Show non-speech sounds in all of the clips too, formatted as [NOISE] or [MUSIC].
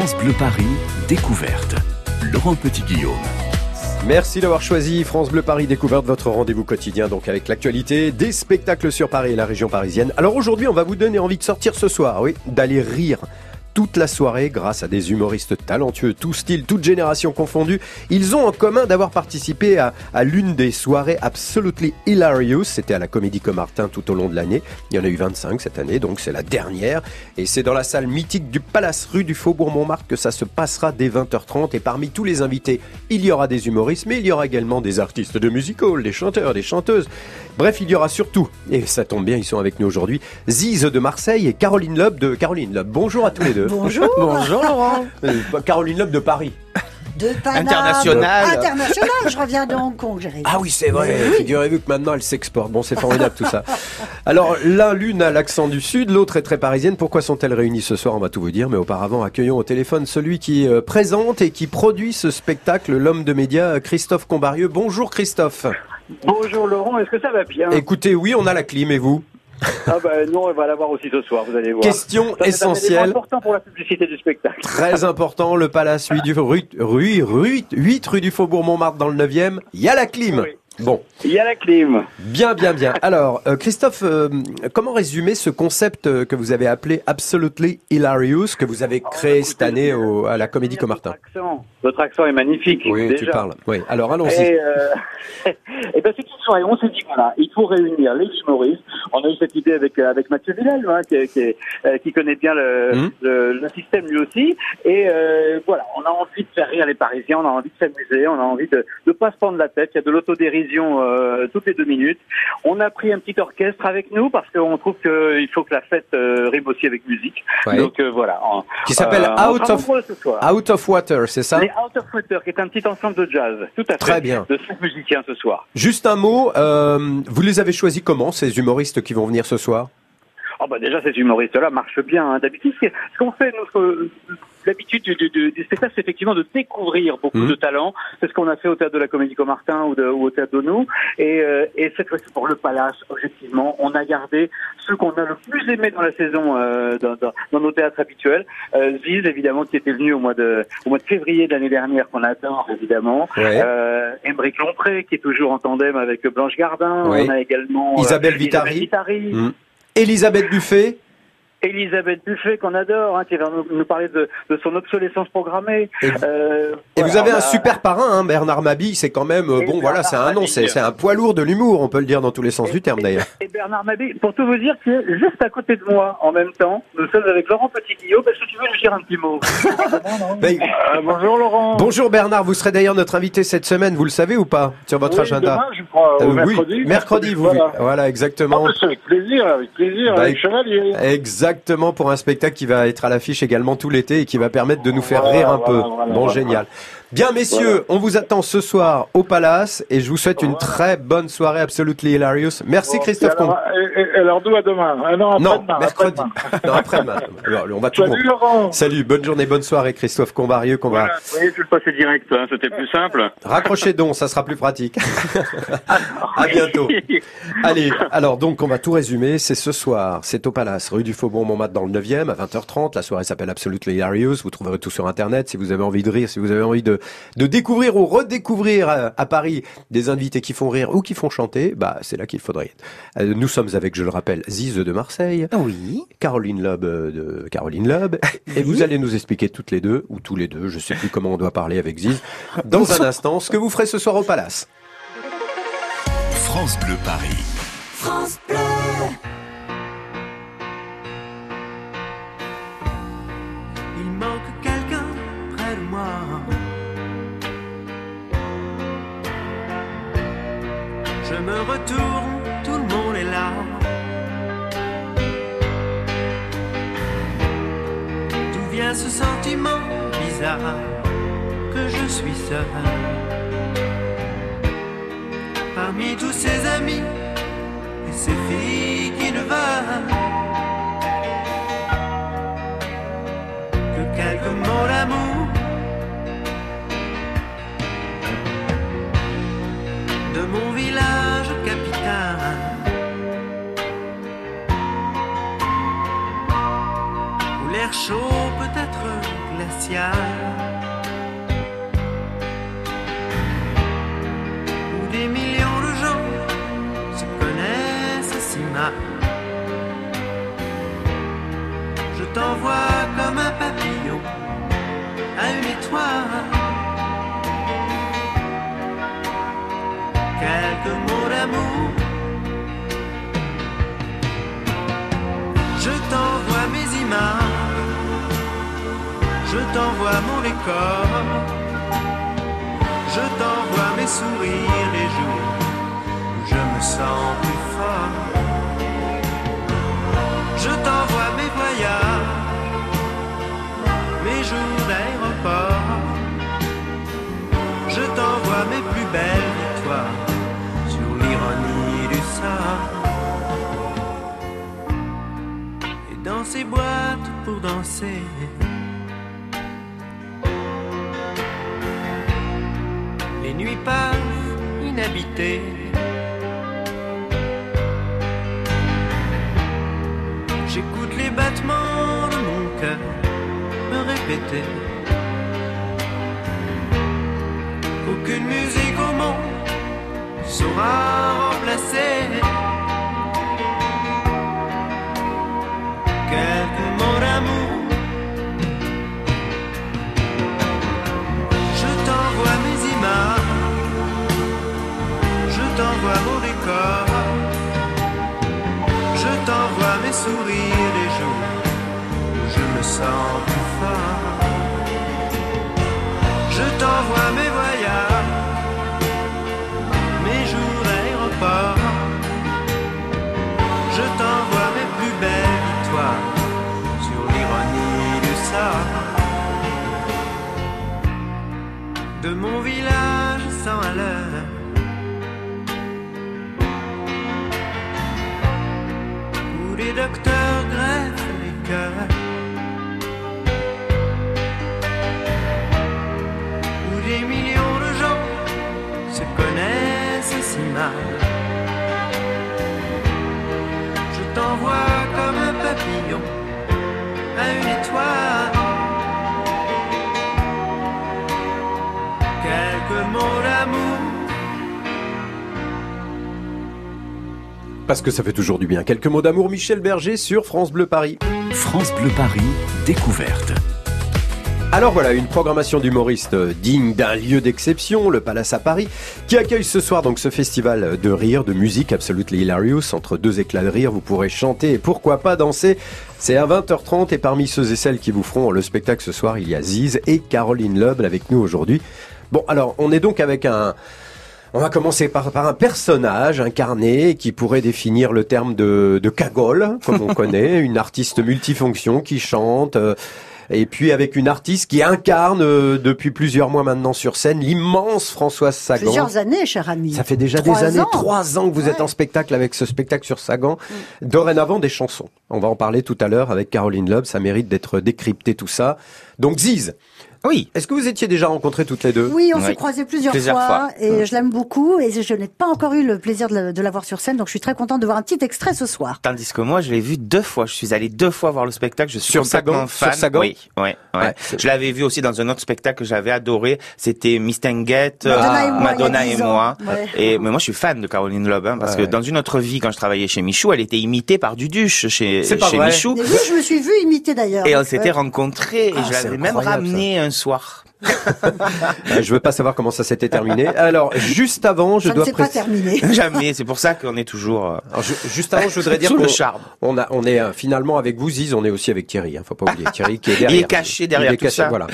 France Bleu Paris, découverte. Laurent Petit-Guillaume. Merci d'avoir choisi France Bleu Paris Découverte, votre rendez-vous quotidien donc avec l'actualité des spectacles sur Paris et la région parisienne. Alors aujourd'hui, on va vous donner envie de sortir ce soir, oui, d'aller rire toute la soirée grâce à des humoristes talentueux, tout style, toute génération confondue. Ils ont en commun d'avoir participé à, l'une des soirées Absolutely Hilarious. C'était à la Comédie Comartin tout au long de l'année. Il y en a eu 25 cette année, donc c'est la dernière. Et c'est dans la salle mythique du Palace rue du Faubourg Montmartre que ça se passera dès 20h30. Et parmi tous les invités, il y aura des humoristes, mais il y aura également des artistes de music des chanteurs, des chanteuses. Bref, il y aura surtout, et ça tombe bien, ils sont avec nous aujourd'hui, Ziz de Marseille et Caroline Loeb de Caroline Loeb. Bonjour à tous les deux. Bonjour. [LAUGHS] Bonjour Laurent. Euh, Caroline Loeb de Paris. De Paname. International. International, je reviens de Hong Kong, Ah oui, c'est vrai. Figurez-vous que maintenant elle s'exporte. Bon, c'est formidable tout ça. Alors, l'un, l'une a l'accent du Sud, l'autre est très parisienne. Pourquoi sont-elles réunies ce soir? On va tout vous dire. Mais auparavant, accueillons au téléphone celui qui euh, présente et qui produit ce spectacle, l'homme de médias, Christophe Combarieux. Bonjour Christophe. Bonjour Laurent, est-ce que ça va bien? Écoutez, oui, on a la clim et vous? Ah ben non, on va l'avoir aussi ce soir, vous allez voir. Question essentielle. C'est important pour la publicité du spectacle. Très important, le Palace 8 du rue, rue, rue, 8 rue du Faubourg Montmartre dans le 9e, il y a la clim. Bon. Il y a la clim. Bien, bien, bien. Alors, euh, Christophe, euh, comment résumer ce concept euh, que vous avez appelé Absolutely Hilarious, que vous avez créé cette année au, à la Comédie Comartin? Votre accent est magnifique. Oui, tu parles. Oui. Alors, allons-y. Et, et [LAUGHS] ben, c'est une soirée. On s'est dit voilà, il faut réunir les humoristes. On a eu cette idée avec avec Mathieu Villel, hein, qui, qui, qui, connaît bien le, hmm. le, le, système lui aussi. Et voilà, on a envie de faire rire les Parisiens, on a envie de s'amuser, on a envie de ne pas se prendre la tête. Il y a de l'autodérision toutes les deux minutes. On a pris un petit orchestre avec nous parce qu'on trouve qu'il faut que la fête euh, rime aussi avec musique. Donc euh, voilà. qui s'appelle euh, Out of Out of Water, c'est ça? Out of Water, qui est un petit ensemble de jazz. Tout à fait. Très bien. De cinq musiciens ce soir. Juste un mot. vous les avez choisis comment ces humoristes qui vont venir ce soir? Oh bah déjà ces humoristes-là marchent bien. Hein. D'habitude, ce qu'on fait, nous, l'habitude du, du, du, spectacle, c'est effectivement de découvrir beaucoup mmh. de talents. C'est ce qu'on a fait au théâtre de la Comédie Comartin ou, de, ou au théâtre de nous. Et, euh, et cette fois-ci pour le Palace, objectivement, on a gardé ceux qu'on a le plus aimé dans la saison euh, dans, dans, dans, nos théâtres habituels. Euh, Ziz, évidemment, qui était venu au mois de au mois de février de l'année dernière, qu'on adore évidemment. Ouais. Euh, Émeric Lompré, qui est toujours en tandem avec Blanche Gardin. On a également euh, Isabelle Vitari. Mmh. Elisabeth Buffet Elisabeth Buffet qu'on adore, hein, qui va nous, parler de, de, son obsolescence programmée. Et, euh, et vous avez un super parrain, hein, Bernard Mabille, c'est quand même, euh, bon voilà, c'est un nom, c'est un poids lourd de l'humour, on peut le dire dans tous les sens du terme d'ailleurs. Et Bernard Mabille, pour tout vous dire, qui est juste à côté de moi en même temps, nous sommes avec Laurent Petit-Guillaume, est-ce que tu veux lui dire un petit mot? [LAUGHS] Ben, euh, Bonjour Laurent. Bonjour Bernard, vous serez d'ailleurs notre invité cette semaine, vous le savez ou pas, sur votre oui, agenda demain, je crois, euh, mercredi. Oui, mercredi, vous, voilà, voilà exactement. Ah, avec plaisir, avec plaisir, bah, avec Chevalier. Exactement, pour un spectacle qui va être à l'affiche également tout l'été et qui va permettre de nous faire rire un peu. bon, génial. Bien, messieurs, on vous attend ce soir au Palace et je vous souhaite une très bonne soirée absolutely hilarious. Merci Christophe. Et, alors d'où à demain? Ah Non, après non mercredi. non, après-demain. [LAUGHS] on va tout Salut Laurent. Salut, bonne journée, bonne soirée Christophe Combarieux qu'on voilà. va. Oui, tu le passer direct, hein, c'était plus simple. Raccrochez donc, ça sera plus pratique. [LAUGHS] à bientôt. Allez, alors donc on va tout résumer. C'est ce soir, c'est au Palace, rue du Faubourg Montmartre dans le 9e à 20h30. La soirée s'appelle Absolutely Hilarious. Vous trouverez tout sur Internet si vous avez envie de rire, si vous avez envie de de découvrir ou redécouvrir à, Paris des invités qui font rire ou qui font chanter, bah c'est là qu'il faudrait euh, Nous sommes avec, je le rappelle, Zize de Marseille. Oui. Caroline Loeb euh, de Caroline Loeb. [LAUGHS] Et vous allez nous expliquer toutes les deux, ou tous les deux, je sais plus comment on doit parler avec Zize, dans un instant, ce que vous ferez ce soir au Palace. France Bleu Paris. France Ce sentiment bizarre que je suis seul Parmi tous ces amis et ces filles qui ne veulent que quelques mots d'amour. De mon village chaud, peut-être Où des millions de gens se connaissent si mal. Je t'envoie comme un papillon à une étoile. Quelques mots d'amour. Je t'envoie mes images. Je t'envoie mon décor. Je t'envoie mes sourires les jours où je me sens plus fort. Je t'envoie mes voyages, mes jours d'aéroport. Je t'envoie mes plus belles victoires sur l'ironie du sort. Et dans ces boîtes pour danser. Les nuits passent inhabitées. J'écoute les battements de mon cœur me répéter qu'aucune musique au monde saura remplacer sourires les jours où je me sens plus fort. Je t'envoie mes voyages, mes jours d'aéroport. Je t'envoie mes plus belles victoires sur l'ironie du sort. De mon village sans à. Où les docteurs greffent les cœurs. Où des millions de gens se connaissent si mal. Je t'envoie comme un papillon à une étoile. Parce que ça fait toujours du bien. Quelques mots d'amour, Michel Berger sur France Bleu Paris. France Bleu Paris, découverte. Alors voilà, une programmation d'humoristes digne d'un lieu d'exception, le Palace à Paris, qui accueille ce soir donc ce festival de rire, de musique absolutely hilarious. Entre deux éclats de rire, vous pourrez chanter et pourquoi pas danser. C'est à 20h30 et parmi ceux et celles qui vous feront le spectacle ce soir, il y a Ziz et Caroline Loeb avec nous aujourd'hui. Bon, alors on est donc avec un... On va commencer par, par un personnage incarné qui pourrait définir le terme de, de cagole, comme on connaît, [LAUGHS] une artiste multifonction qui chante, euh, et puis avec une artiste qui incarne euh, depuis plusieurs mois maintenant sur scène l'immense Françoise Sagan. Plusieurs années, cher ami. Ça fait déjà Trois des années, ans. trois ans que vous êtes en spectacle avec ce spectacle sur Sagan. Dorénavant, des chansons. On va en parler tout à l'heure avec Caroline Loeb. Ça mérite d'être décrypté tout ça. Donc Ziz, Oui. est-ce que vous étiez déjà rencontrés toutes les deux Oui, on s'est Ouais. croisés plusieurs, Plusieurs fois, fois. et je l'aime beaucoup et je n'ai pas encore eu le plaisir de la, voir sur scène, donc je suis très contente de voir un petit extrait ce soir. Tandis que moi, je l'ai vu deux fois. Je suis allé deux fois voir le spectacle. Je suis Sur Sagan fan. Sur Sagan Oui, ouais, ouais. Ouais. Je l'avais vu aussi dans un autre spectacle que j'avais adoré. C'était Miss Tanguette, Madonna euh, et moi, Madonna et 10 ans. moi. Et mais moi, je suis fan de Caroline Loeb, hein, parce Ouais, que dans une autre vie, quand je travaillais chez Michou, elle était imitée par Duduche chez, C'est pas chez vrai. Michou. Et oui, je me suis vue imiter d'ailleurs. Et on s'était Ouais. rencontrés et Ah, je l'avais même ramené un soir. Euh, [LAUGHS] Je veux pas savoir comment ça s'était terminé. Alors, juste avant, je Ça ne dois s'est pas préciser- terminé. [LAUGHS] Jamais. C'est pour ça qu'on est toujours euh, Alors, je- juste avant, je voudrais [LAUGHS] dire sous le charme. on a, on est euh, finalement avec vous, Ziz, on est aussi avec Thierry. Hein, faut pas oublier Thierry qui est derrière. Il est caché derrière Il est tout caché, ça. Voilà.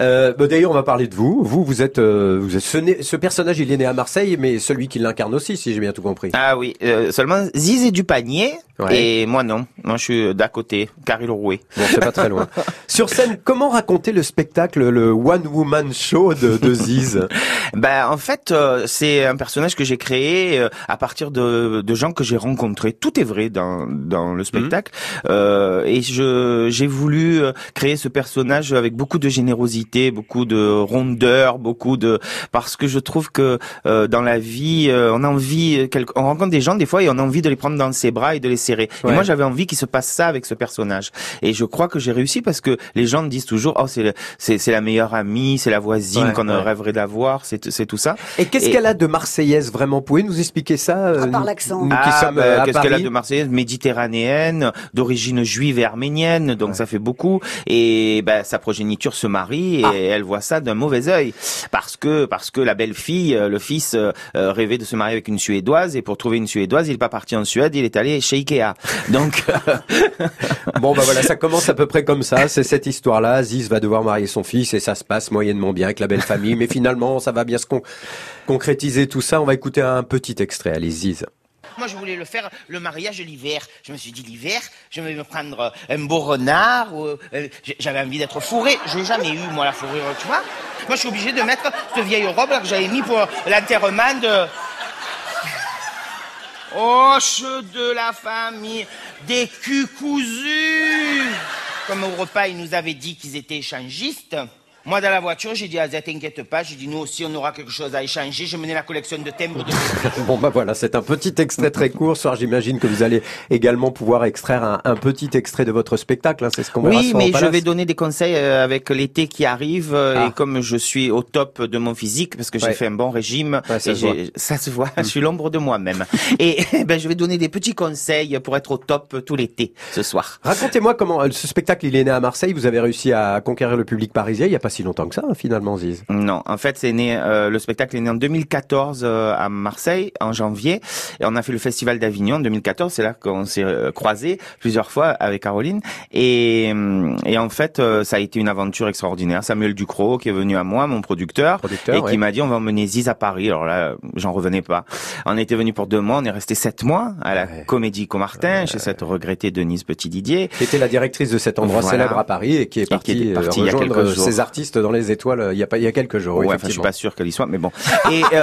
Euh, bah, D'ailleurs, on va parler de vous. Vous, vous êtes, euh, vous êtes ce, né- ce personnage. Il est né à Marseille, mais celui qui l'incarne aussi, si j'ai bien tout compris. Ah oui, euh, seulement Ziz est du panier Ouais. et moi non. Moi je suis d'à côté, Caril Rouet. Bon, c'est pas très loin. [LAUGHS] Sur scène, comment raconter le spectacle, le One Woman Show de, de Ziz? [LAUGHS] Ben en fait, euh, c'est un personnage que j'ai créé euh, à partir de, de gens que j'ai rencontrés. Tout est vrai dans dans le spectacle. Euh, et je j'ai voulu créer ce personnage avec beaucoup de beaucoup de rondeur, beaucoup de parce que je trouve que euh, dans la vie, euh, on a envie, quel- on rencontre des gens des fois et on a envie de les prendre dans ses bras et de les serrer. Ouais. Et moi, j'avais envie qu'il se passe ça avec ce personnage. Et je crois que j'ai réussi parce que les gens disent toujours, oh c'est c'est la meilleure amie, c'est la voisine Ouais, qu'on ouais. rêverait d'avoir, c'est c'est tout ça. Et qu'est-ce Et- qu'elle a de marseillaise vraiment? Pouvez nous expliquer ça euh, À part nous- l'accent. Ah, bah, euh, qu'est-ce qu'elle a de Marseillaise? Méditerranéenne, d'origine juive et arménienne, donc ça fait beaucoup. Et ben sa progéniture se marie et Ah. elle voit ça d'un mauvais œil parce que parce que la belle fille, euh, le fils euh, euh, rêvait de se marier avec une suédoise et pour trouver une suédoise, il est pas parti en Suède, il est allé chez Ikea. [LAUGHS] Donc Bon bah voilà, ça [LAUGHS] commence à peu près comme ça. C'est cette histoire-là. Ziz va devoir marier son fils et ça se passe moyennement bien avec la belle famille. Mais finalement, ça va bien se con- concrétiser tout ça. On va écouter un petit extrait. Allez Ziz. Moi, je voulais le faire le mariage l'hiver. Je me suis dit l'hiver, je vais me prendre euh, un beau renard. Euh, j'avais envie d'être fourré. Je n'ai jamais eu moi la fourrure, tu vois. Moi, je suis obligé de mettre cette vieille robe que j'avais mis pour l'enterrement de. [LAUGHS] Hoche de la famille, des culs cousus. Comme au repas, ils nous avaient dit qu'ils étaient échangistes. Moi, dans la voiture, j'ai dit à Z, t'inquiète pas, j'ai dit, nous aussi, on aura quelque chose à échanger. Je menais la collection de timbres de [LAUGHS] Bon bah voilà, c'est un petit extrait très court. Soir, j'imagine que vous allez également pouvoir extraire un, un petit extrait de votre spectacle. hein. C'est ce qu'on verra Oui, mais je vais donner des conseils euh, avec l'été qui arrive euh, Ah. et comme je suis au top de mon physique parce que j'ai Ouais. fait un bon régime, Ouais, ça et se voit. j'ai- ça se voit, je suis l'ombre de moi-même. [LAUGHS] et ben je vais donner des petits conseils pour être au top tout l'été ce soir. Racontez-moi comment euh, ce spectacle il est né à Marseille. Vous avez réussi à conquérir le public parisien il y a pas si longtemps que ça, finalement, Ziz. Non, en fait, c'est né. euh, le spectacle est né en 2014 euh, à Marseille en janvier, et on a fait le festival d'Avignon en 2014. C'est là qu'on s'est euh, croisés plusieurs fois avec Caroline, et, hum, et en fait, euh, ça a été une aventure extraordinaire. Samuel Ducrot qui est venu à moi, mon producteur, Producteur, et ouais. qui m'a dit on va emmener Ziz à Paris. Alors là, j'en revenais pas. On était venu pour deux mois, on est resté sept mois à la Ouais. Comédie Comartin chez cette regrettée Denise Petit Didier. Qui était la directrice de cet endroit Voilà. célèbre à Paris et qui est Et qui partie, est partie euh, il y a rejoindre quelques jours. ses artistes dans les étoiles euh, il y a pas il y a quelques jours. Ouais, enfin, je suis pas sûr qu'elle y soit, mais bon. [LAUGHS] Et euh,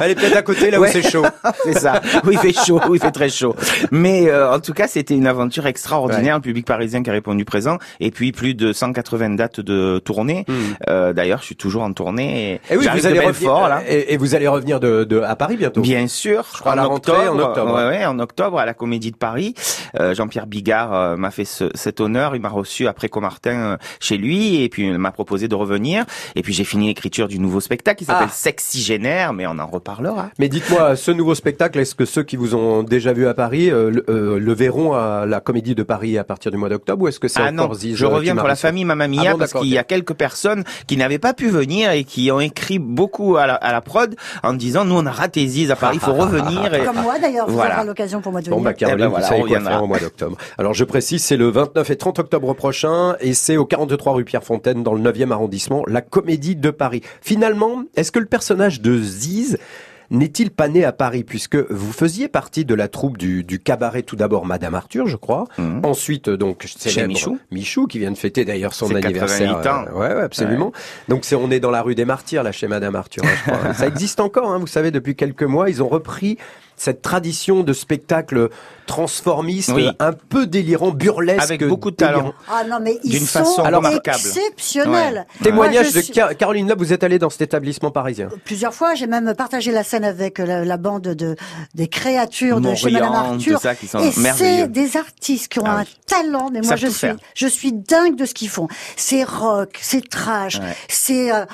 Elle est peut-être à côté là Ouais. où c'est chaud. [LAUGHS] c'est ça. Oui, il fait chaud, oui, il fait très chaud. Mais euh, en tout cas, c'était une aventure extraordinaire. Le public parisien qui a répondu présent. Et puis plus de 180 dates de tournée. Euh, D'ailleurs, je suis toujours en tournée. Et, Et oui, j'arrive vous allez revenir Belfort, là. et, et vous allez revenir de, de à Paris bientôt. Bien sûr, je crois à la rentrée, en octobre. Ouais, ouais, en octobre à la Comédie de Paris. Euh, Jean-Pierre Bigard m'a fait ce- cet honneur. Il m'a reçu après Comartin chez lui et puis m'a proposé de revenir. Et puis j'ai fini l'écriture du nouveau spectacle qui s'appelle Ah. Sexygénaire, mais on en reparlera. Mais dites-moi, ce nouveau spectacle, est-ce que ceux qui vous ont déjà vu à Paris euh, le, euh, le verront à la Comédie de Paris à partir du mois d'octobre ou est-ce que c'est Ah encore non, Ziz, je euh, reviens pour la famille Mamma Mia Ah bon, parce qu'il y a quelques personnes qui n'avaient pas pu venir et qui ont écrit beaucoup à la, à la prod en disant nous on a raté Ziz à Paris, il faut [LAUGHS] revenir. Et... Comme moi d'ailleurs, vous Voilà. aurez l'occasion pour moi de Bon venir. bah Caroline, Eh ben voilà, vous savez quoi faire au mois d'octobre. Alors je précise, c'est le 29 et 30 octobre prochain et c'est au 43 rue Pierre Fontaine dans le 9e arrondissement, la Comédie de Paris. Finalement, est-ce que le personnage de Ziz n'est-il pas né à Paris puisque vous faisiez partie de la troupe du, du cabaret tout d'abord Madame Arthur, je crois. Mhm. Ensuite euh, donc célèbre Michou. Michou qui vient de fêter d'ailleurs son anniversaire. 88 ans. euh, ouais, ouais, absolument. Donc c'est on est dans la rue des Martyrs là chez Madame Arthur, hein, je crois. [LAUGHS] Ça existe encore, hein, vous savez, depuis quelques mois, ils ont repris cette tradition de spectacle transformiste, Oui. un peu délirant, burlesque, Avec beaucoup de talent. Ah non, mais ils D'une sont façon remarquable. exceptionnels. Témoignage Moi, je de suis- Caroline là, vous êtes allée dans cet établissement parisien. Plusieurs fois, j'ai même partagé la scène avec la, la bande de des créatures de chez Madame Arthur. ça, qui sont Et c'est des artistes qui ont Ah un talent, mais moi je suis, faire. je suis dingue de ce qu'ils font. C'est rock, c'est trash, Ouais. c'est euh, euh,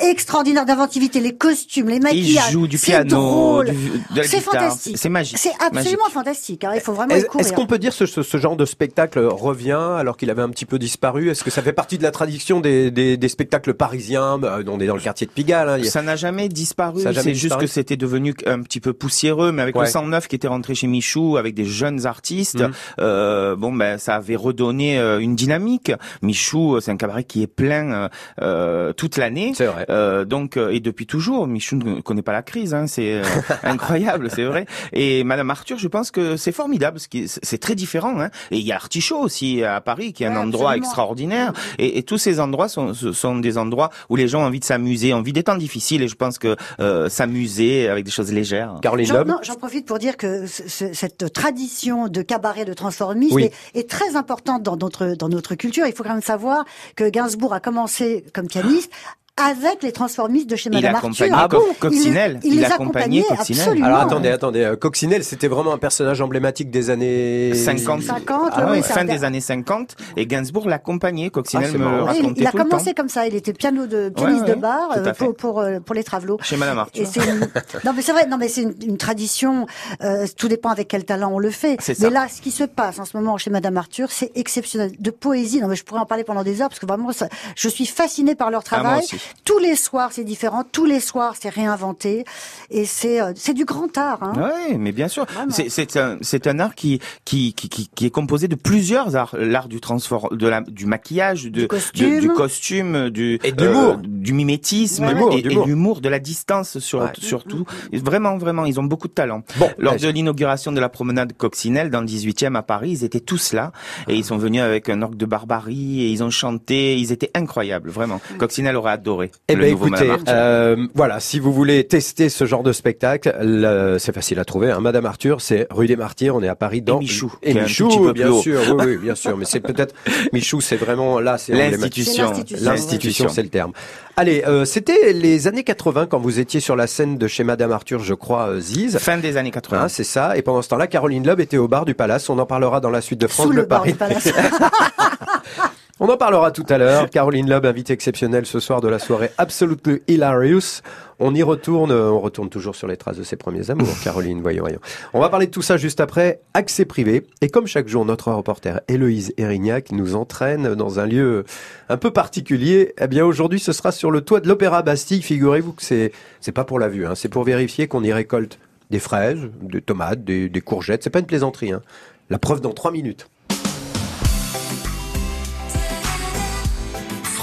extraordinaire d'inventivité, les costumes, les Ils maquillages. jouent du c'est piano, drôle. du- de la C'est fantastique. C'est magique. C'est absolument Magique. fantastique. hein. Il faut vraiment Est-ce courir. est-ce qu'on peut dire que ce, ce genre de spectacle revient alors qu'il avait un petit peu disparu? Est-ce que ça fait partie de la tradition des, des, des spectacles parisiens? Bah, On est dans le quartier de Pigalle. hein, il Ça n'a jamais disparu. Ça a jamais C'est juste que c'était devenu un petit peu poussiéreux, mais avec Ouais. le 109 qui était rentré chez Michou, avec des jeunes artistes, Mhm. euh, bon ben ça avait redonné euh, une dynamique. Michou, euh, c'est un cabaret qui est plein euh, euh, toute l'année. C'est vrai. Euh, donc euh, et depuis toujours, Michou ne connaît pas la crise, hein, c'est euh, [LAUGHS] incroyable. c'est vrai. Et Madame Arthur, je pense que c'est formidable, c'est très différent. Hein. Et il y a Artichaut aussi à Paris, qui est un endroit absolument. extraordinaire. Et, et tous ces endroits sont, sont des endroits où les gens ont envie de s'amuser, ont envie des temps difficiles. Et je pense que euh, s'amuser avec des choses légères. Caroline non, j'en profite pour dire que ce- ce- cette tradition de cabaret de transformisme Oui. est, est très importante dans notre dans notre culture. Il faut quand même savoir que Gainsbourg a commencé comme pianiste avec les transformistes de chez Il Madame accompagnait Arthur. Co- Coccinelle. Il, Il les accompagnait accompagnait Coccinelle. absolument. Alors attendez, attendez. euh, Coccinelle, c'était vraiment un personnage emblématique des années 50. 50, Ah oui, fin des années 50. Et Gainsbourg l'accompagnait. Ah, Coccinelle c'est me Oui, il, racontait il a tout le temps. commencé comme ça. Il était piano de pianiste Ouais, ouais, de bar euh, pour pour, euh, pour les travelots. Chez Madame Arthur. Et c'est une- [LAUGHS] non mais c'est vrai, non mais c'est une, une tradition. euh, tout dépend avec quel talent on le fait. C'est Mais là, ce qui se passe en ce moment chez Madame Arthur, c'est exceptionnel. De poésie, non mais je pourrais en parler pendant des heures parce que vraiment, ça- je suis fascinée par leur Ah, moi travail. aussi. Tous les soirs, c'est différent. Tous les soirs, c'est réinventé. Et c'est euh, c'est du grand art. Hein. Oui, mais bien sûr. C'est c'est un c'est un art qui qui, qui qui est composé de plusieurs arts, l'art du transform de la du maquillage, de, Du de- costume. du costume, du Et de l'humour. euh, du mimétisme Ouais, et, l'humour, de la distance sur Ouais. surtout. Vraiment vraiment, ils ont beaucoup de talent. Bon, Lors là, de l'inauguration de la promenade Coccinelle dans le 18e à Paris, ils étaient tous là et ils sont venus avec un orgue de barbarie et ils ont chanté, ils étaient incroyables, vraiment. Coccinelle aurait adoré Eh ben nouveau écoutez, euh, voilà, si vous voulez tester ce genre de spectacle, le- c'est facile à trouver. Hein. Madame Arthur, c'est rue des Martyrs, on est à Paris dans Michou, Et Michou, tout petit peu bien plus sûr, oui, oui, bien sûr. Mais c'est [LAUGHS] peut-être Michou, c'est vraiment là, c'est L'institution. l'institution, L'institution, c'est le terme. Allez, euh, c'était les années 80 quand vous étiez sur la scène de chez Madame Arthur, je crois, euh, Ziz. Fin des années 80. Hein, c'est ça. Et pendant ce temps-là, Caroline Loeb était au bar du Palace. On en parlera dans la suite de France Sous le bar Paris. du palace. [LAUGHS] On en parlera tout à l'heure. Caroline Loeb, invitée exceptionnelle ce soir de la soirée Absolutely Hilarious. On y retourne, on retourne toujours sur les traces de ses premiers amours, [LAUGHS] Caroline, voyons, voyons. On va parler de tout ça juste après, accès privé. Et comme chaque jour, notre reporter Héloïse Erignac nous entraîne dans un lieu un peu particulier. Eh bien, aujourd'hui, ce sera sur le toit de l'Opéra Bastille. Figurez-vous que c'est, c'est pas pour la vue, hein. c'est pour vérifier qu'on y récolte des fraises, des tomates, des, des courgettes. C'est pas une plaisanterie, hein. La preuve dans trois minutes.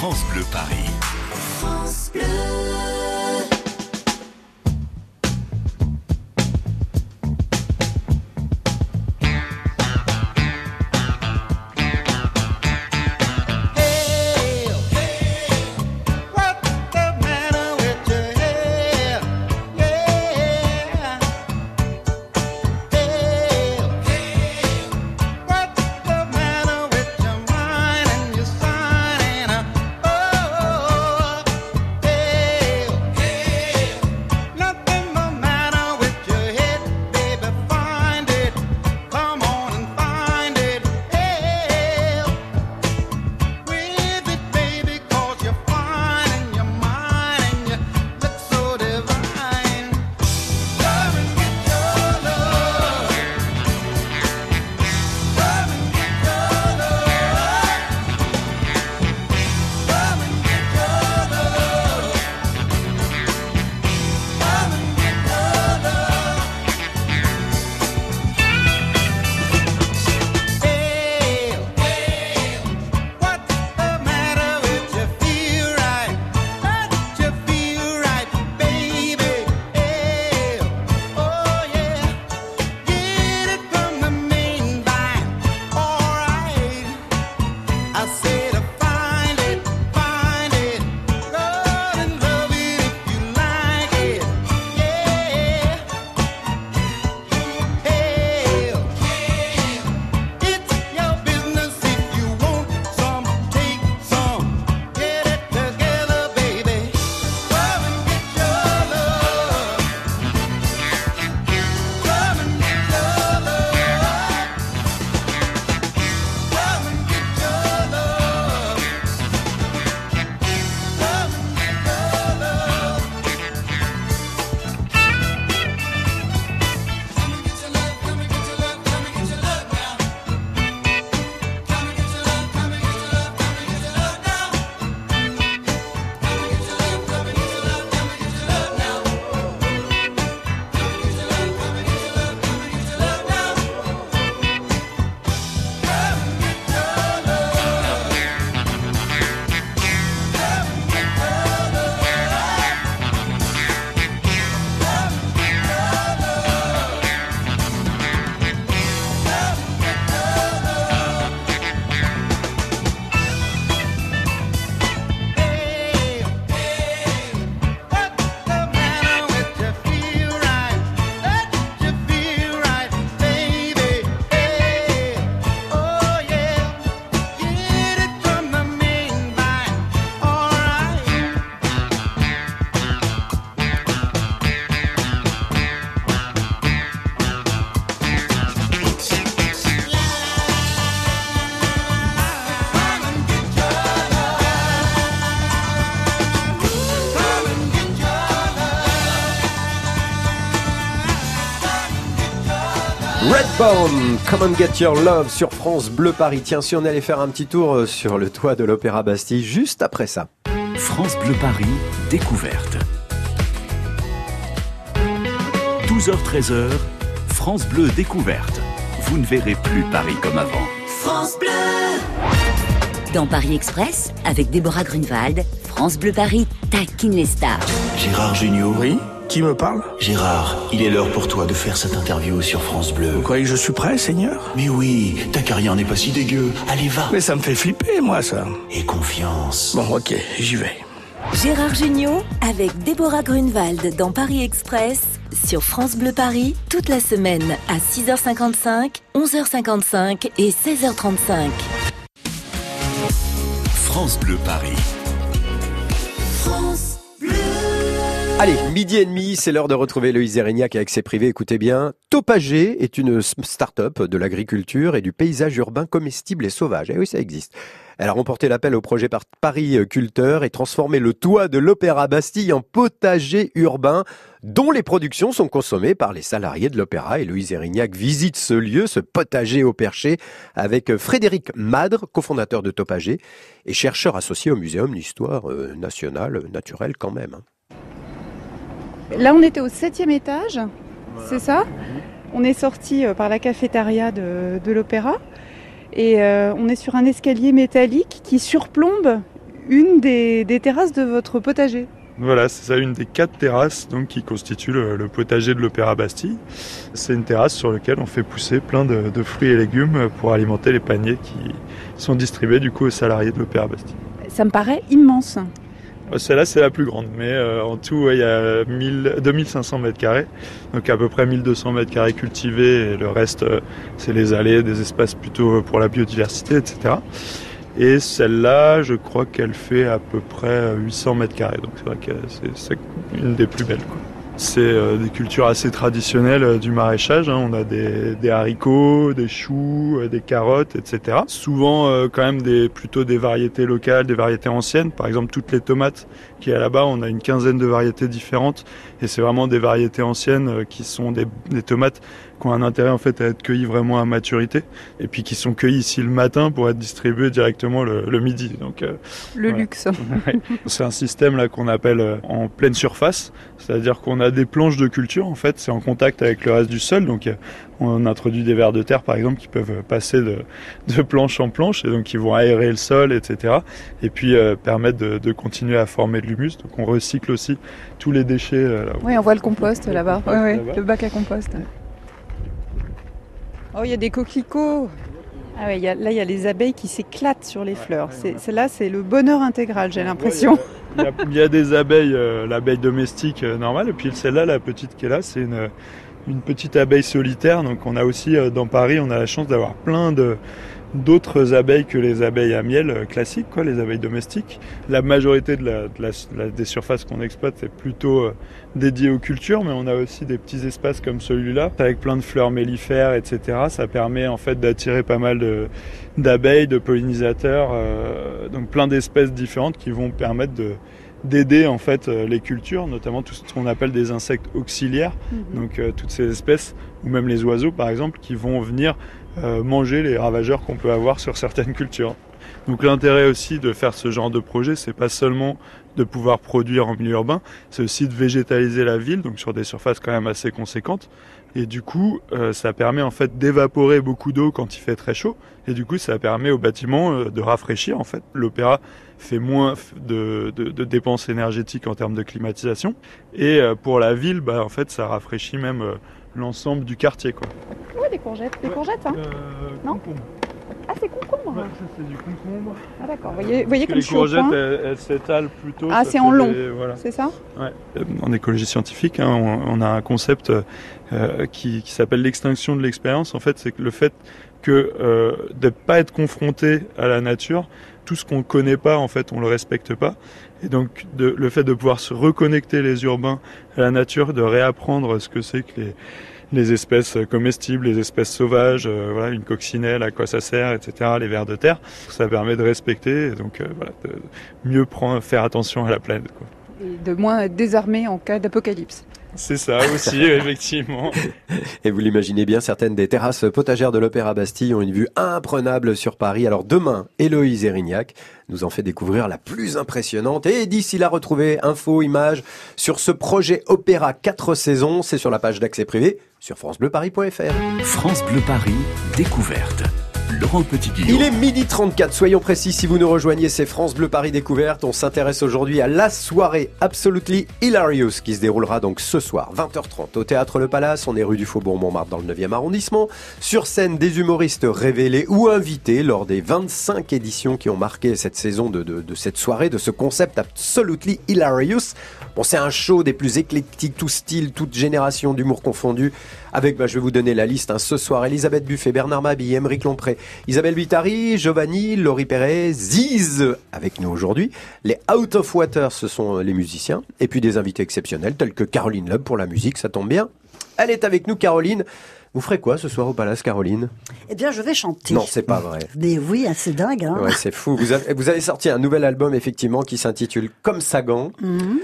France Bleu Paris. Come and Get Your Love sur France Bleu Paris. Tiens, si on allait faire un petit tour euh, sur le toit de l'Opéra Bastille juste après ça. France Bleu Paris, découverte. 12h-13h, France Bleu découverte. Vous ne verrez plus Paris comme avant. France Bleu Dans Paris Express, avec Déborah Grunewald, France Bleu Paris taquine les stars. Gérard Junior. Oui Qui me parle Gérard, il est l'heure pour toi de faire cette interview sur France Bleu. Vous croyez que je suis prêt, Seigneur Mais oui, ta carrière n'est pas si dégueu. Allez, va. Mais ça me fait flipper, moi, ça. Et confiance. Bon, ok, j'y vais. Gérard Junior avec Déborah Grunewald dans Paris Express sur France Bleu Paris toute la semaine à 6h55, 11h55 et 16h35. France Bleu Paris. France Bleu. Allez, midi et demi, c'est l'heure de retrouver Loïs Erignac avec ses privés. Écoutez bien, Topager est une start-up de l'agriculture et du paysage urbain comestible et sauvage. Et oui, ça existe. Elle a remporté l'appel au projet par Paris Culteur et transformé le toit de l'Opéra Bastille en potager urbain dont les productions sont consommées par les salariés de l'Opéra. Et Louise Erignac visite ce lieu, ce potager au perché, avec Frédéric Madre, cofondateur de Topager et chercheur associé au Muséum d'histoire euh, nationale, naturelle quand même. Là, on était au septième étage, c'est ça On est sorti euh, par la cafétéria de, de l'opéra et euh, on est sur un escalier métallique qui surplombe une des, des terrasses de votre potager. Voilà, c'est ça, une des quatre terrasses donc, qui constituent le, le potager de l'Opéra Bastille. C'est une terrasse sur laquelle on fait pousser plein de, de fruits et légumes pour alimenter les paniers qui sont distribués du coup aux salariés de l'Opéra Bastille. Ça me paraît immense. Euh, Celle-là, c'est la plus grande, mais euh, en tout, il y a 1000 2500 mètres carrés, donc à peu près 1200 mètres carrés cultivés, et le reste, euh, c'est les allées, des espaces plutôt pour la biodiversité, etc. Et celle-là, je crois qu'elle fait à peu près 800 mètres carrés, donc c'est vrai que c'est une des plus belles. quoi. C'est euh, des cultures assez traditionnelles euh, du maraîchage. hein. On a des, haricots, des choux, euh, des carottes, etc. Souvent, euh, quand même, des, plutôt des variétés locales, des variétés anciennes. Par exemple, toutes les tomates qui est là-bas, on a une quinzaine de variétés différentes. Et c'est vraiment des variétés anciennes qui sont des, des tomates qui ont un intérêt en fait à être cueillies vraiment à maturité. Et puis qui sont cueillies ici le matin pour être distribuées directement le, le midi. Donc, euh, Le Voilà. luxe. Ouais. C'est un système là qu'on appelle euh, en pleine surface, c'est-à-dire qu'on a des planches de culture en fait, c'est en contact avec le reste du sol, donc euh, on introduit des vers de terre par exemple qui peuvent passer de, de planche en planche et donc qui vont aérer le sol, etc. Et puis euh, permettre de, de continuer à former de l'humus. Donc on recycle aussi tous les déchets. là. Oui, on voit le compost là-bas. Ouais, Ouais, ouais, là-bas. le bac à compost. Oh, il y a des coquelicots. Ah ouais, y a- là, il y a les abeilles qui s'éclatent sur les fleurs. C'est, c'est- là, c'est le bonheur intégral, j'ai l'impression. Il y, a, il y a des abeilles, euh, l'abeille domestique euh, normale, et puis celle-là, la petite qui est là, c'est une, une petite abeille solitaire. Donc on a aussi euh, dans Paris, on a la chance d'avoir plein de d'autres abeilles que les abeilles à miel euh, classiques, quoi, les abeilles domestiques. La majorité de la, de la- de la- des surfaces qu'on exploite, c'est plutôt euh, dédié aux cultures, mais on a aussi des petits espaces comme celui-là, avec plein de fleurs mellifères, etc. Ça permet en fait d'attirer pas mal d'abeilles, de pollinisateurs, euh, donc plein d'espèces différentes qui vont permettre de d'aider en fait euh, les cultures, notamment tout ce qu'on appelle des insectes auxiliaires, donc euh, toutes ces espèces ou même les oiseaux par exemple qui vont venir manger les ravageurs qu'on peut avoir sur certaines cultures. Donc l'intérêt aussi de faire ce genre de projet, c'est pas seulement de pouvoir produire en milieu urbain, c'est aussi de végétaliser la ville, donc sur des surfaces quand même assez conséquentes. Et du coup, euh, ça permet en fait d'évaporer beaucoup d'eau quand il fait très chaud. Et du coup, ça permet au bâtiment euh, de rafraîchir en fait. L'opéra fait moins de, de, de dépenses énergétiques en termes de climatisation. Et euh, pour la ville, bah, en fait, ça rafraîchit même euh, l'ensemble du quartier. Quoi. Ouais, des courgettes. Des courgettes, hein Non concombre. Ah, c'est concombre. Ouais, ça c'est du concombre. Ah, d'accord. Vous voyez, vous voyez comme les je suis au courgettes, point. elles, elles s'étalent plutôt. Ah, c'est en long. des- voilà. C'est ça Ouais. Euh, En écologie scientifique, hein, on, on a un concept euh, qui, qui s'appelle l'extinction de l'expérience. En fait, c'est que le fait que euh, de pas être confronté à la nature, tout ce qu'on connaît pas, en fait, on le respecte pas. Et donc, le fait de pouvoir se reconnecter les urbains à la nature, de réapprendre ce que c'est que les espèces comestibles, les espèces sauvages, euh, voilà, une coccinelle, à quoi ça sert, etc., les vers de terre. Ça permet de respecter, et donc euh, de mieux prendre, faire attention à la planète. Et de moins désarmé en cas d'apocalypse. C'est ça aussi, [LAUGHS] effectivement. Et vous l'imaginez bien, certaines des terrasses potagères de l'Opéra Bastille ont une vue imprenable sur Paris. Alors demain, Héloïse Erignac nous en fait découvrir la plus impressionnante. Et d'ici là, retrouvez infos, images sur ce projet Opéra 4 saisons. C'est sur la page d'accès privé sur francebleuparis.fr. France Bleu Paris, découverte. Il est midi 34, soyons précis si vous nous rejoignez, c'est France Bleu Paris Découverte. On s'intéresse aujourd'hui à la soirée Absolutely Hilarious qui se déroulera donc ce soir, 20h30, au Théâtre Le Palace. On est rue du Faubourg Montmartre dans le 9e arrondissement. Sur scène, des humoristes révélés ou invités lors des 25 éditions qui ont marqué cette saison de cette soirée, de ce concept Absolutely Hilarious. Bon, c'est un show des plus éclectiques, tout style, toute génération d'humour confondu. Avec, bah, je vais vous donner la liste. Hein. Ce soir, Elisabeth Buffet, Bernard Mabille, Émeric Lompré, Isabelle Vitari, Giovanni, Laurie Perret, Ziz, avec nous aujourd'hui. Les Out of Water, ce sont les musiciens. Et puis des invités exceptionnels, tels que Caroline Loeb pour la musique, ça tombe bien. Elle est avec nous, Caroline. Vous ferez quoi ce soir au Palace, Caroline? Eh bien, je vais chanter. Non, c'est pas vrai. Mais oui, c'est dingue. Hein ouais, c'est fou. Vous avez, vous avez, sorti un nouvel album, effectivement, qui s'intitule Comme Sagan. Mm -hmm.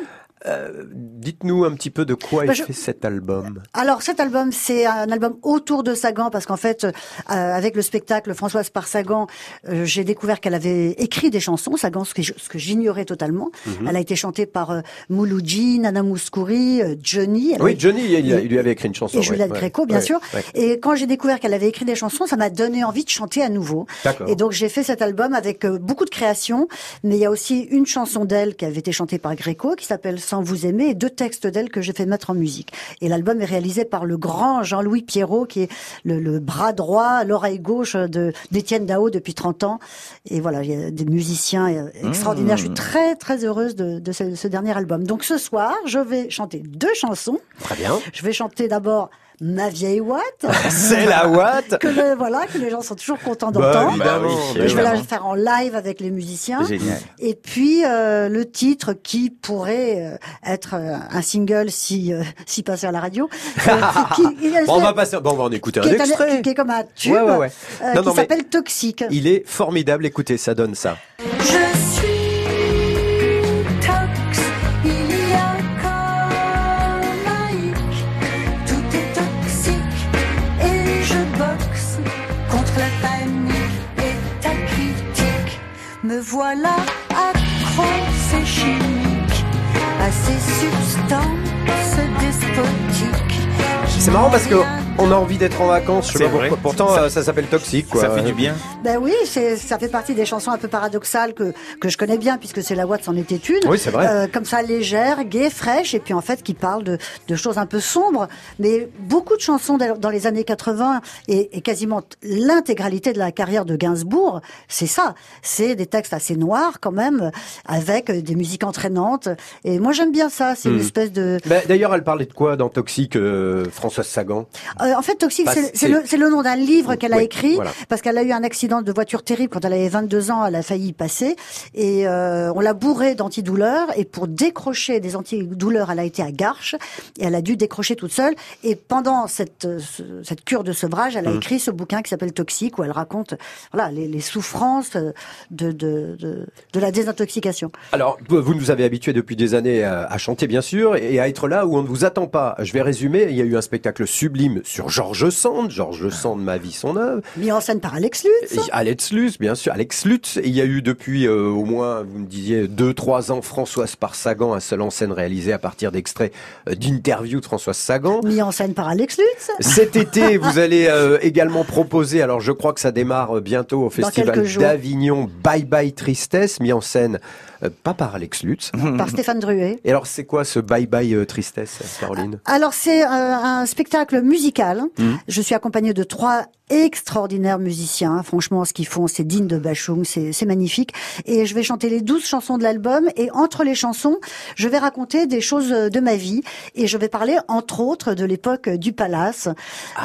Euh, Dites-nous un petit peu de quoi bah, est je... fait cet album. Alors cet album, c'est un album autour de Sagan parce qu'en fait, euh, avec le spectacle Françoise par Sagan, euh, j'ai découvert qu'elle avait écrit des chansons. Sagan, ce que, j'ignorais totalement. Mm -hmm. Elle a été chantée par euh, Mouloudji, Nana Mouskouri, euh, Johnny. Elle oui. Johnny, il, il, lui avait écrit une chanson. Et Juliette ouais, Gréco, bien ouais, sûr. ouais. Et quand j'ai découvert qu'elle avait écrit des chansons, ça m'a donné envie de chanter à nouveau. Et donc j'ai fait cet album avec beaucoup de créations, mais il y a aussi une chanson d'elle qui avait été chantée par Gréco qui s'appelle Sans vous aimer et deux textes d'elle que j'ai fait mettre en musique. Et l'album est réalisé par le grand Jean-Louis Pierrot, qui est le, le bras droit, l'oreille gauche de d'Étienne Dao depuis 30 ans. Et voilà, il y a des musiciens extraordinaires. Mmh. Je suis très très heureuse de, de ce, ce dernier album. Donc ce soir, je vais chanter deux chansons. Très bien. Je vais chanter d'abord ma vieille Watt. [LAUGHS] C'est la Watt. que le, voilà, que les gens sont toujours contents d'entendre. Bah, évidemment, je vais la faire en live avec les musiciens. Génial. Et puis euh, le titre qui pourrait euh, être euh, un single si euh, si passé à la radio. Euh, [LAUGHS] qui, qui, bon, on va passer. Bon, on va en écouter un extrait. Un, qui est comme un tube. Ouais, ouais, ouais. Non, qui s'appelle Toxique. Il est formidable. Écoutez, ça donne ça. Je suis voilà accro, c'est chimique à ces substances despotiques. C'est marrant parce que on a envie d'être en vacances, je sais pas vrai. pourquoi. Pourtant, Ça- ça, s'appelle toxique, quoi. Ça fait du bien. Ben oui, c'est ça fait partie des chansons un peu paradoxales que que je connais bien puisque c'est la Watt c'en était une. Oui, c'est vrai. Euh, comme ça légère, gaie, fraîche et puis en fait qui parle de de choses un peu sombres, mais beaucoup de chansons dans les années 80 et, et quasiment l'intégralité de la carrière de Gainsbourg, c'est ça. C'est des textes assez noirs quand même avec des musiques entraînantes et moi j'aime bien ça, c'est une Hmm. espèce de Ben, D'ailleurs, elle parlait de quoi dans Toxique, euh, Françoise Sagan? Euh, en fait, Toxique, Bah, c'est le, nom d'un livre qu'elle a Oui, écrit voilà. parce qu'elle a eu un accident de voiture terrible quand elle avait 22 ans. Elle a failli y passer et euh, on l'a bourrée d'antidouleurs et pour décrocher des antidouleurs, elle a été à Garches et elle a dû décrocher toute seule. Et pendant cette euh, ce- cette cure de sevrage, elle a Mm. écrit ce bouquin qui s'appelle Toxique où elle raconte voilà les, les souffrances de de, de de la désintoxication. Alors, vous nous avez habitués depuis des années à, à chanter, bien sûr, et à être là où on ne vous attend pas. Je vais résumer. Il y a eu un spectacle sublime sur Georges Sand. Georges Sand, ma vie, son œuvre. Mis en scène par Alex Lutz. Alex Lutz, bien sûr, Alex Lutz. Et il y a eu depuis euh, au moins, vous me disiez, deux, trois ans, Françoise Parsagan, un seul en scène réalisé à partir d'extraits euh, d'interviews de Françoise Sagan. Mis en scène par Alex Lutz. Cet été, [LAUGHS] vous allez euh, également proposer, alors je crois que ça démarre euh, bientôt au Festival d'Avignon, Bye Bye Tristesse, mis en scène pas par Alex Lutz. Par [LAUGHS] Stéphane Druet. Et alors c'est quoi ce Bye Bye euh, Tristesse, Caroline? Alors c'est euh, un spectacle musical. Mhm. Je suis accompagnée de trois extraordinaires musiciens. Franchement, ce qu'ils font, c'est digne de Bachung, c'est magnifique. Et je vais chanter les douze chansons de l'album. Et entre les chansons, je vais raconter des choses de ma vie. Et je vais parler, entre autres, de l'époque du Palace.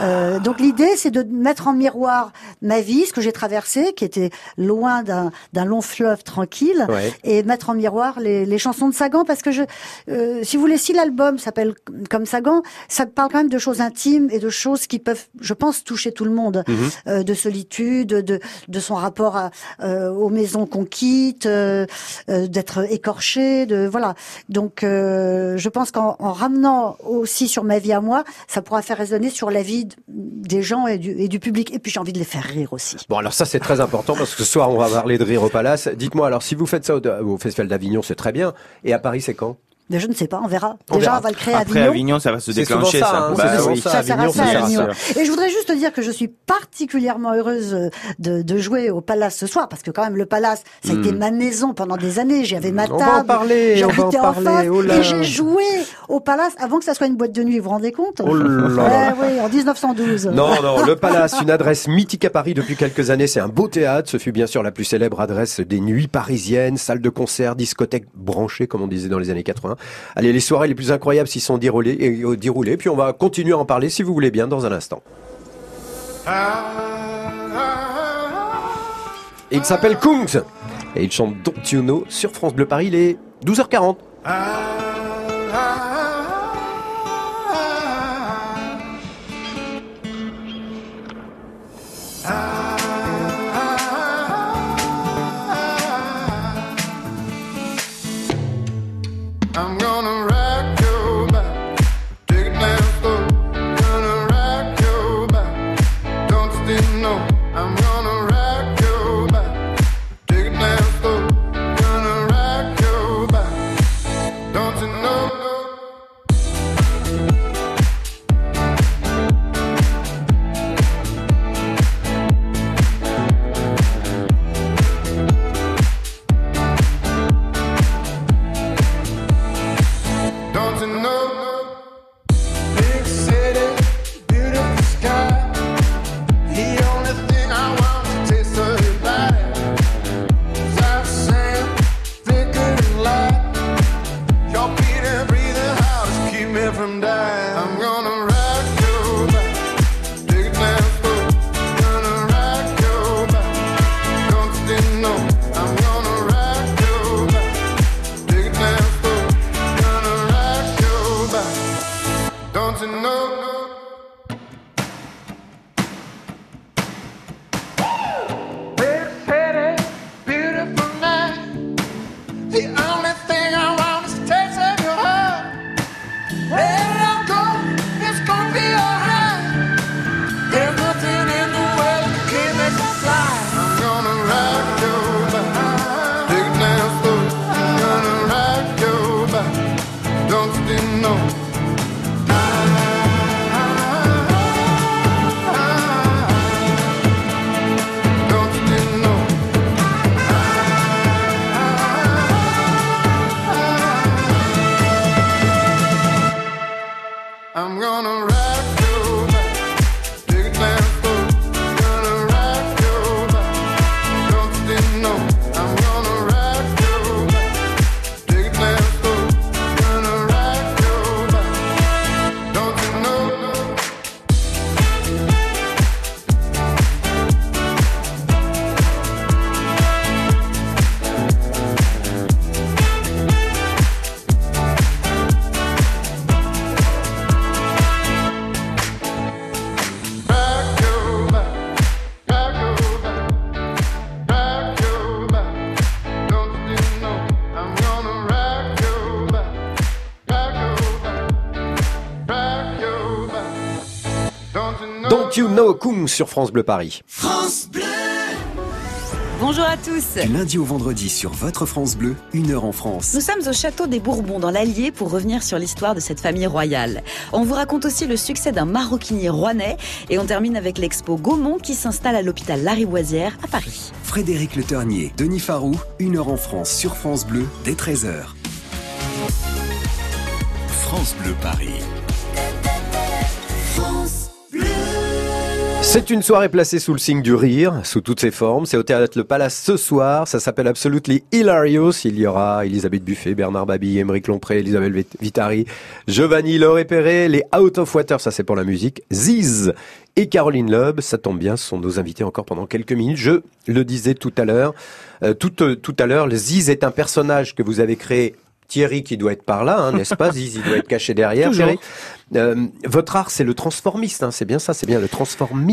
Euh, donc l'idée, c'est de mettre en miroir ma vie, ce que j'ai traversé, qui était loin d'un d'un long fleuve tranquille, Ouais. et mettre en miroir les, les chansons de Sagan, parce que je, euh, si vous voulez, si l'album s'appelle comme Sagan, ça parle quand même de choses intimes et de choses qui peuvent, je pense, toucher tout le monde. Monde, Mhm. euh, de solitude, de, de son rapport à, euh, aux maisons qu'on quitte, euh, d'être écorché, de voilà. Donc, je pense qu'en en ramenant aussi sur ma vie à moi, ça pourra faire résonner sur la vie des gens et du, et du public. Et puis, j'ai envie de les faire rire aussi. Bon, alors ça, c'est très important parce que ce soir, on va parler de rire au Palace. Dites-moi, alors, si vous faites ça au, au Festival d'Avignon, c'est très bien. Et à Paris, c'est quand? Mais je ne sais pas, on verra. On Déjà, verra. on va le créer à Après Avignon. Avignon, ça va se déclencher, ça, ça. hein, Bah oui. ça. Ça à Avignon, ça, à Avignon. Et je voudrais juste te dire que je suis particulièrement heureuse de, de jouer au Palace ce soir, parce que quand même le Palace, ça a été Hmm. ma maison pendant des années. J'y avais ma On table. va en parler, on va en parler, face, oh et j'ai joué au Palace avant que ça soit une boîte de nuit. Vous vous rendez compte Oh là là. Eh oui, en 1912. Non, non, le Palace, une adresse mythique à Paris depuis quelques années. C'est un beau théâtre. Ce fut bien sûr la plus célèbre adresse des nuits parisiennes, salle de concert, discothèque branchée, comme on disait dans les années 80. Allez, les soirées les plus incroyables s'y sont déroulées, euh, déroulées. Puis on va continuer à en parler, si vous voulez bien, dans un instant. Il s'appelle Kungs. Et il chante Don't You Know sur France Bleu Paris. Il est 12h40. I'm gonna rock Know Kungs sur France Bleu Paris. France Bleu Bonjour à tous. Du lundi au vendredi sur votre France Bleu, une heure en France. Nous sommes au château des Bourbons dans l'Allier pour revenir sur l'histoire de cette famille royale. On vous raconte aussi le succès d'un maroquinier rouennais et on termine avec l'expo Gaumont qui s'installe à l'hôpital Lariboisière à Paris. Frédéric Le Ternier, Denis Farou, une heure en France sur France Bleu, dès 13h. France Bleu Paris. C'est une soirée placée sous le signe du rire, sous toutes ses formes. C'est au théâtre Le Palace ce soir. Ça s'appelle Absolutely Hilarious. Il y aura Elisabeth Buffet, Bernard Babi, Émeric Lompré, Elisabeth Vit- Vitari, Giovanni Lauré Perret, les Out of Water, ça c'est pour la musique, Ziz et Caroline Loeb. Ça tombe bien, ce sont nos invités encore pendant quelques minutes. Je le disais tout à l'heure. Euh, tout, euh, tout à l'heure, Ziz est un personnage que vous avez créé Thierry qui doit être par là, hein, n'est-ce pas Zizi doit être caché derrière. Thierry. Euh, votre art, c'est le transformiste, hein, c'est bien ça, c'est bien le.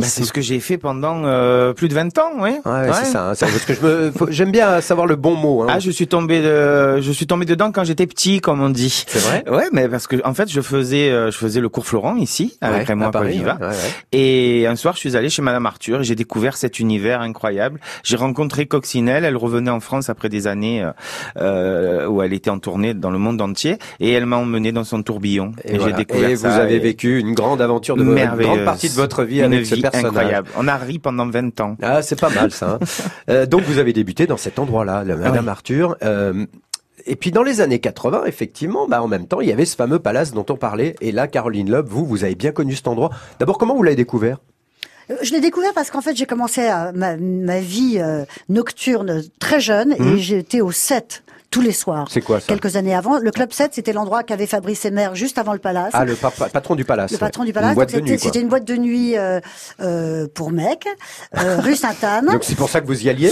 Bah, c'est ce que j'ai fait pendant euh, plus de 20 ans, oui. Ouais, c'est ça. hein, c'est parce que je me, faut- j'aime bien savoir le bon mot. Hein. Ah, je suis tombé, de, je suis tombé dedans quand j'étais petit, comme on dit. C'est vrai? Ouais, mais parce que en fait, je faisais, euh, je faisais le cours Florent ici avec Ouais, Raymond ouais. Et un soir, je suis allé chez Madame Arthur et j'ai découvert cet univers incroyable. J'ai rencontré Coccinelle. Elle revenait en France après des années euh, où elle était en tournée dans le monde entier et elle m'a emmené dans son tourbillon. Et, Et, voilà. j'ai découvert Et ça. vous avez et- vécu une grande aventure de votre, une grande partie de votre vie Une avec ce personnage. incroyable. On a ri pendant 20 ans. Ah, c'est pas mal ça. hein. [LAUGHS] Euh, donc vous avez débuté dans cet endroit-là, le Madame Oui. Arthur. Euh, et puis dans les années 80, effectivement, bah en même temps, il y avait ce fameux palace dont on parlait. Et là, Caroline Loeb, vous, vous avez bien connu cet endroit. D'abord, comment vous l'avez découvert? Euh, Je l'ai découvert parce qu'en fait, j'ai commencé à, ma, ma vie euh, nocturne très jeune Mhm. et j'étais au 7 tous les soirs. C'est quoi ça Quelques années avant, le club 7, c'était l'endroit qu'avait Fabrice Emer juste avant le palace. Ah, le pa- pa- patron du palace. Le patron du palace. C'était une boîte de nuit euh, euh, pour mecs, euh, rue Sainte-Anne. [LAUGHS] Donc c'est pour ça que vous y alliez?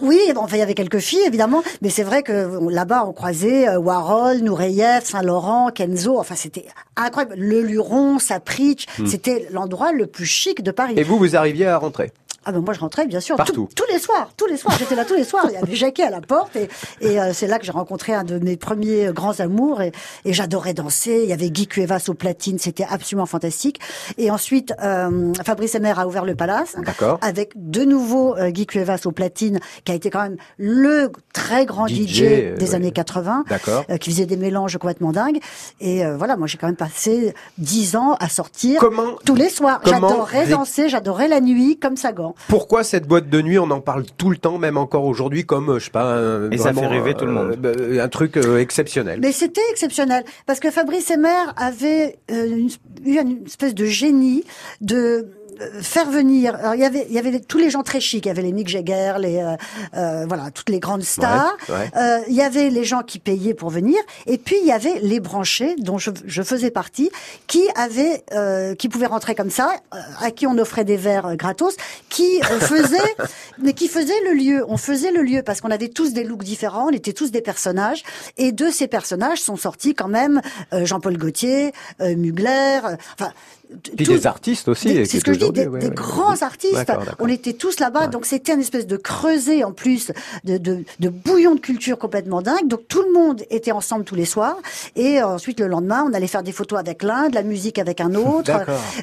Oui, bon, enfin, il y avait quelques filles, évidemment, mais c'est vrai que là-bas, on croisait euh, Warhol, Nureyev, Saint-Laurent, Kenzo, enfin, c'était incroyable. Le Luron, Sapritch, Hmm. c'était l'endroit le plus chic de Paris. Et vous, vous arriviez à rentrer? Ah ben moi je rentrais bien sûr Partout. Tous- tous les soirs, tous les soirs, j'étais là tous les soirs. Il y avait Jacquet à la porte et, et euh, c'est là que j'ai rencontré un de mes premiers euh, grands amours et, et j'adorais danser. Il y avait Guy Cuevas au platine, c'était absolument fantastique. Et ensuite euh, Fabrice Emer a ouvert le Palace avec de nouveau euh, Guy Cuevas au platine qui a été quand même le très grand DJ, DJ, euh, des ouais. années 80 D'accord. euh, qui faisait des mélanges complètement dingues. Et euh, voilà, moi j'ai quand même passé dix ans à sortir Comment- tous les soirs. J'adorais danser, j'adorais la nuit comme Pourquoi cette boîte de nuit On en parle tout le temps, même encore aujourd'hui, comme, euh, je sais pas, un, Et ça fait rêver tout le monde. euh, un truc euh, exceptionnel. Mais c'était exceptionnel parce que Fabrice Emer avait euh, une- eu une espèce de génie de euh, faire venir. Alors il y avait, il y avait tous les gens très chics. Il y avait les Mick Jagger, les euh, euh, voilà, toutes les grandes stars. Ouais, ouais. Euh, il y avait les gens qui payaient pour venir, et puis il y avait les branchés dont je, je faisais partie, qui avaient, euh, qui pouvaient rentrer comme ça, euh, à qui on offrait des verres euh, gratos, qui euh, [LAUGHS] faisaient, mais qui faisaient le lieu. On faisait le lieu parce qu'on avait tous des looks différents, on était tous des personnages, et de ces personnages sont sortis quand même euh, Jean-Paul Gaultier, euh, Mugler, euh, enfin. Puis tout- des artistes aussi. c'est ce que je dis, des, aujourd'hui, ouais, des ouais. grands artistes. On était tous là-bas, donc c'était une espèce de creuset en plus de, de, de bouillon de culture complètement dingue. Donc tout le monde était ensemble tous les soirs, et ensuite le lendemain, on allait faire des photos avec l'un, de la musique avec un [LAUGHS] autre.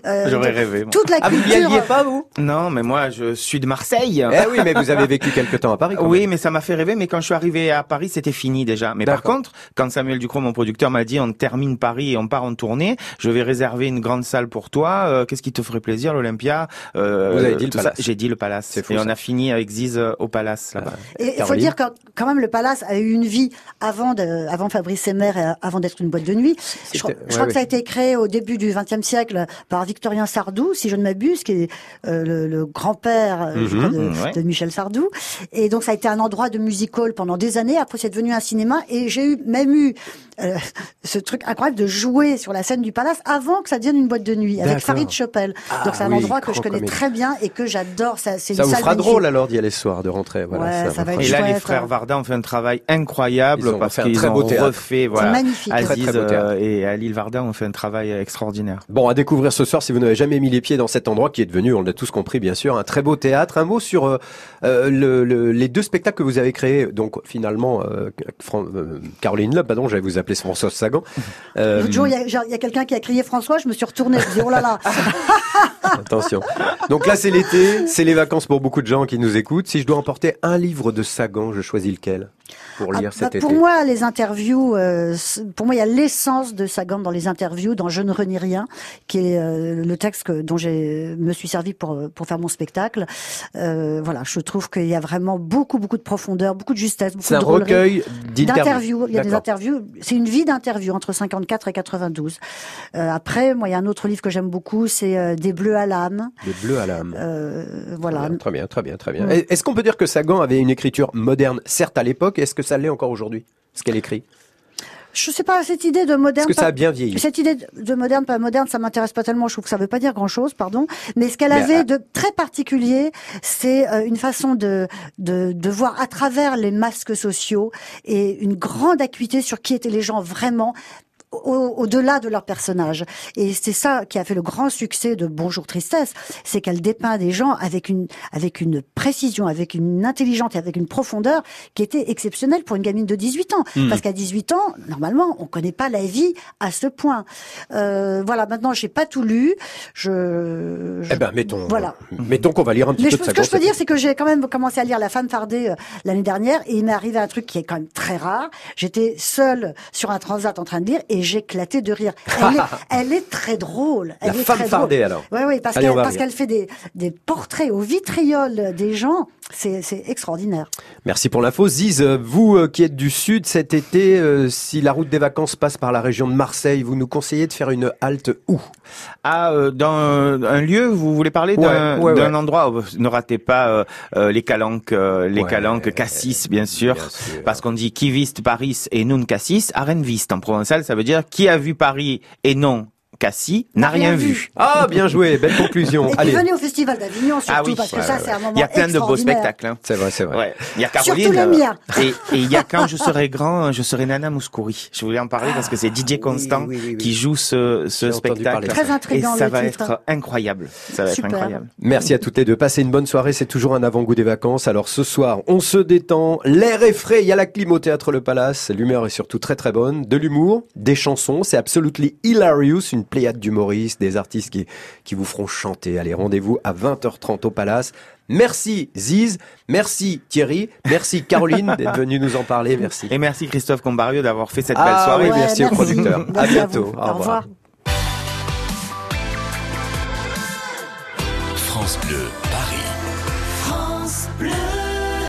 Euh, J'aurais rêvé. moi. Toute la Ah, vous n'y culture. alliez pas, vous? Non, mais moi, je suis de Marseille. Eh oui, mais vous avez vécu quelque temps à Paris. quand Oui, même. mais ça m'a fait rêver. Mais quand je suis arrivé à Paris, c'était fini déjà. Mais par contre, quand Samuel Ducrot, mon producteur, m'a dit on termine Paris et on part en tournée, je vais réserver une grande salle pour toi. Euh, Qu'est-ce qui te ferait plaisir, l'Olympia Euh, Vous avez dit le tout ça. Palace. J'ai dit le Palace. Fou, et ça. on a fini avec Ziz euh, au Palace là-bas. Et il faut dire que quand même le Palace a eu une vie avant de, avant Fabrice Emer, et avant d'être une boîte de nuit. Je, crois- je ouais, crois ouais. que ça a été créé au début du XXe siècle par Victorien Sardou, si je ne m'abuse, qui est euh, le, le grand-père Mhm, de, ouais. de Michel Sardou. Et donc ça a été un endroit de music hall pendant des années. Après c'est devenu un cinéma. Et j'ai eu même eu euh, [LAUGHS] ce truc incroyable de jouer sur la scène du Palace avant que ça devienne une boîte de nuit avec. Farid Chopel. Ah donc c'est un oui, endroit que je connais très bien et que j'adore. Ça, c'est Ça une vous salle fera magnifique. drôle alors d'y aller ce soir, de rentrer. Voilà, Ouais, ça va vous être Et là, les frères hein. Varda ont fait un travail incroyable Ils ont parce qu'ils très beau ont théâtre. refait, voilà. magnifique. Très, Aziz très beau théâtre. euh, et Ali Varda ont fait un travail extraordinaire. Bon, à découvrir ce soir si vous n'avez jamais mis les pieds dans cet endroit qui est devenu, on l'a tous compris bien sûr, un très beau théâtre. Un mot sur euh, euh, le, le- les deux spectacles que vous avez créés. Donc finalement, euh, Fran- euh, Caroline Loeb, pardon, j'allais vous appeler François Sagan. Euh, L'autre jour, il y a, quelqu'un qui a crié François, je me suis retournée, je oh là là. [LAUGHS] attention. Donc là, c'est l'été, c'est les vacances pour beaucoup de gens qui nous écoutent. Si je dois emporter un livre de Sagan, je choisis lequel pour lire Ah, cet bah, pour été moi, les interviews, euh, pour moi, il y a l'essence de Sagan dans les interviews, dans Je ne renie rien, qui est euh, le texte que, dont j'ai me suis servi pour pour faire mon spectacle. Euh, voilà, je trouve qu'il y a vraiment beaucoup beaucoup de profondeur, beaucoup de justesse, beaucoup C'est un de drôlerie. recueil d'interviews. Il y a des interviews. C'est une vie d'interview entre 54 et 92. Euh, après, moi, il y a un autre livre que j'aime beaucoup, c'est euh, Des bleus à l'âme. Des bleus à l'âme. Euh, voilà. Très bien, très bien, très bien. Est-ce qu'on peut dire que Sagan avait une écriture moderne, certes à l'époque, est-ce que ça l'est encore aujourd'hui, ce qu'elle écrit? Je sais pas, cette idée de moderne. Est-ce que ça a bien vieilli Cette idée de moderne, pas moderne, ça m'intéresse pas tellement. Je trouve que ça veut pas dire grand chose, pardon. Mais ce qu'elle avait euh, de très particulier, c'est euh, une façon de, de, de voir à travers les masques sociaux et une grande acuité sur qui étaient les gens vraiment au- au-delà de leur personnage. Et c'est ça qui a fait le grand succès de Bonjour Tristesse, c'est qu'elle dépeint des gens avec une avec une précision, avec une intelligence et avec une profondeur qui était exceptionnelle pour une gamine de 18 ans. Hmm. Mm. Parce qu'à 18 ans, normalement, on connaît pas la vie à ce point. Euh, voilà, maintenant, j'ai pas tout lu. Je, je- Eh ben, mettons, Voilà. mettons qu'on va lire un petit mais peu de ce sa que je peux dire, c'est que j'ai quand même commencé à lire La femme fardée euh, l'année dernière et il m'est arrivé un truc qui est quand même très rare. J'étais seule sur un transat en train de lire et j'ai éclaté de rire. Elle est, [LAUGHS] elle est très drôle. Elle La est femme très fardée, drôle. alors. Oui, oui, parce qu'elle fait des, des portraits au vitriol des gens. C'est c'est extraordinaire. Merci pour l'info. Ziz, vous euh, qui êtes du sud cet été, euh, si la route des vacances passe par la région de Marseille, vous nous conseillez de faire une halte où? Ah, euh, dans un, un lieu, vous voulez parler d'un Ouais, ouais, d'un ouais. endroit? Où Ne ratez pas euh, euh, les calanques, euh, les Ouais, calanques Cassis, bien sûr, parce qu'on dit qui vist Paris et non Cassis, Aren vist en provençal, ça veut dire qui a vu Paris et non Cassis n'a rien vu. Ah, bien joué, belle conclusion. Et Allez. venez au Festival d'Avignon surtout Ah oui, parce que ouais, ça ouais, c'est un moment Il y a plein de beaux spectacles. hein. C'est vrai, c'est vrai. Ouais. Il y a Surtout Caroline. le euh, mien. Et, il y a quand je serai grand, je serai Nana Mouskouri. Je voulais en parler parce que c'est DJ Constant qui joue ce, spectacle. parler. Très intriguant, Et ça le va titre. être incroyable. Ça va Super. être incroyable. Merci à toutes les deux. Passez une bonne soirée. C'est toujours un avant-goût des vacances. Alors ce soir, on se détend. L'air est frais. Il y a la clim au théâtre Le Palace. L'humeur est surtout très très bonne. De l'humour, des chansons. C'est absolutely hilarious. Une pléiade d'humoristes, des artistes qui, qui vous feront chanter. Allez, rendez-vous à 20h30 au Palace. Merci Ziz. Merci Thierry. Merci Caroline d'être venue nous en parler. Merci. Et merci Christophe Combario d'avoir fait cette belle Ah soirée. oui, merci au producteur. À Merci à bientôt. Au Au revoir. revoir. France Bleu.